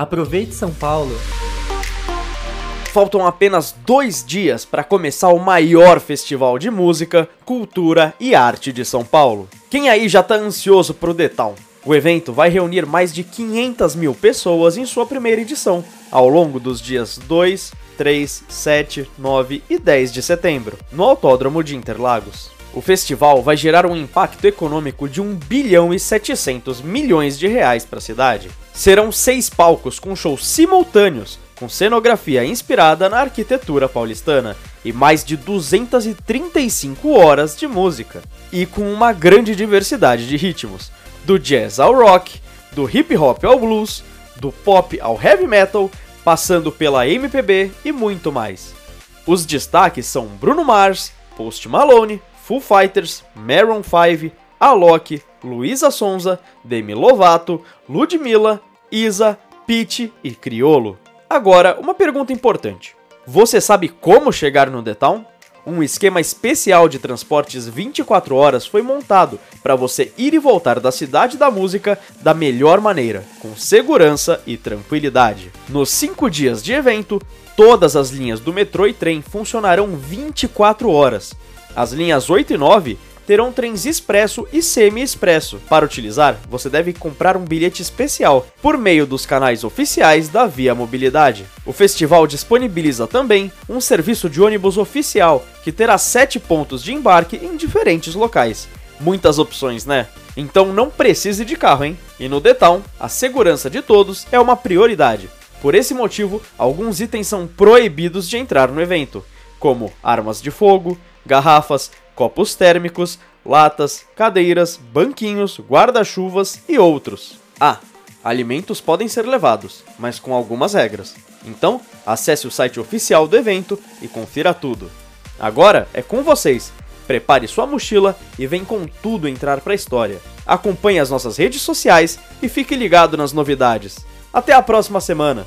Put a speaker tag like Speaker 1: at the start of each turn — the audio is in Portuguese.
Speaker 1: Aproveite São Paulo!
Speaker 2: Faltam apenas dois dias para começar o maior festival de música, cultura e arte de São Paulo. Quem aí já tá ansioso pro Town? O evento vai reunir mais de 500 mil pessoas em sua primeira edição, ao longo dos dias 2, 3, 7, 9 e 10 de setembro, no Autódromo de Interlagos. O festival vai gerar um impacto econômico de 1 bilhão e 700 milhões de reais para a cidade. Serão seis palcos com shows simultâneos com cenografia inspirada na arquitetura paulistana e mais de 235 horas de música, e com uma grande diversidade de ritmos, do jazz ao rock, do hip hop ao blues, do pop ao heavy metal, passando pela MPB e muito mais. Os destaques são Bruno Mars, Post Malone, Foo Fighters, Maroon 5, Alok, Luísa Sonza, Demi Lovato, Ludmilla, Isa, Pete e Criolo. Agora, uma pergunta importante. Você sabe como chegar no The Town? Um esquema especial de transportes 24 horas foi montado para você ir e voltar da cidade da música da melhor maneira, com segurança e tranquilidade. Nos 5 dias de evento, todas as linhas do metrô e trem funcionarão 24 horas. As linhas 8 e 9 terão trens expresso e semi-expresso. Para utilizar, você deve comprar um bilhete especial por meio dos canais oficiais da Via Mobilidade. O festival disponibiliza também um serviço de ônibus oficial, que terá sete pontos de embarque em diferentes locais. Muitas opções, né? Então não precise de carro, hein? E no Town, a segurança de todos é uma prioridade. Por esse motivo, alguns itens são proibidos de entrar no evento, como armas de fogo, garrafas, copos térmicos, latas, cadeiras, banquinhos, guarda-chuvas e outros. Ah, alimentos podem ser levados, mas com algumas regras. Então, acesse o site oficial do evento e confira tudo. Agora é com vocês. Prepare sua mochila e vem com tudo entrar para a história. Acompanhe as nossas redes sociais e fique ligado nas novidades. Até a próxima semana!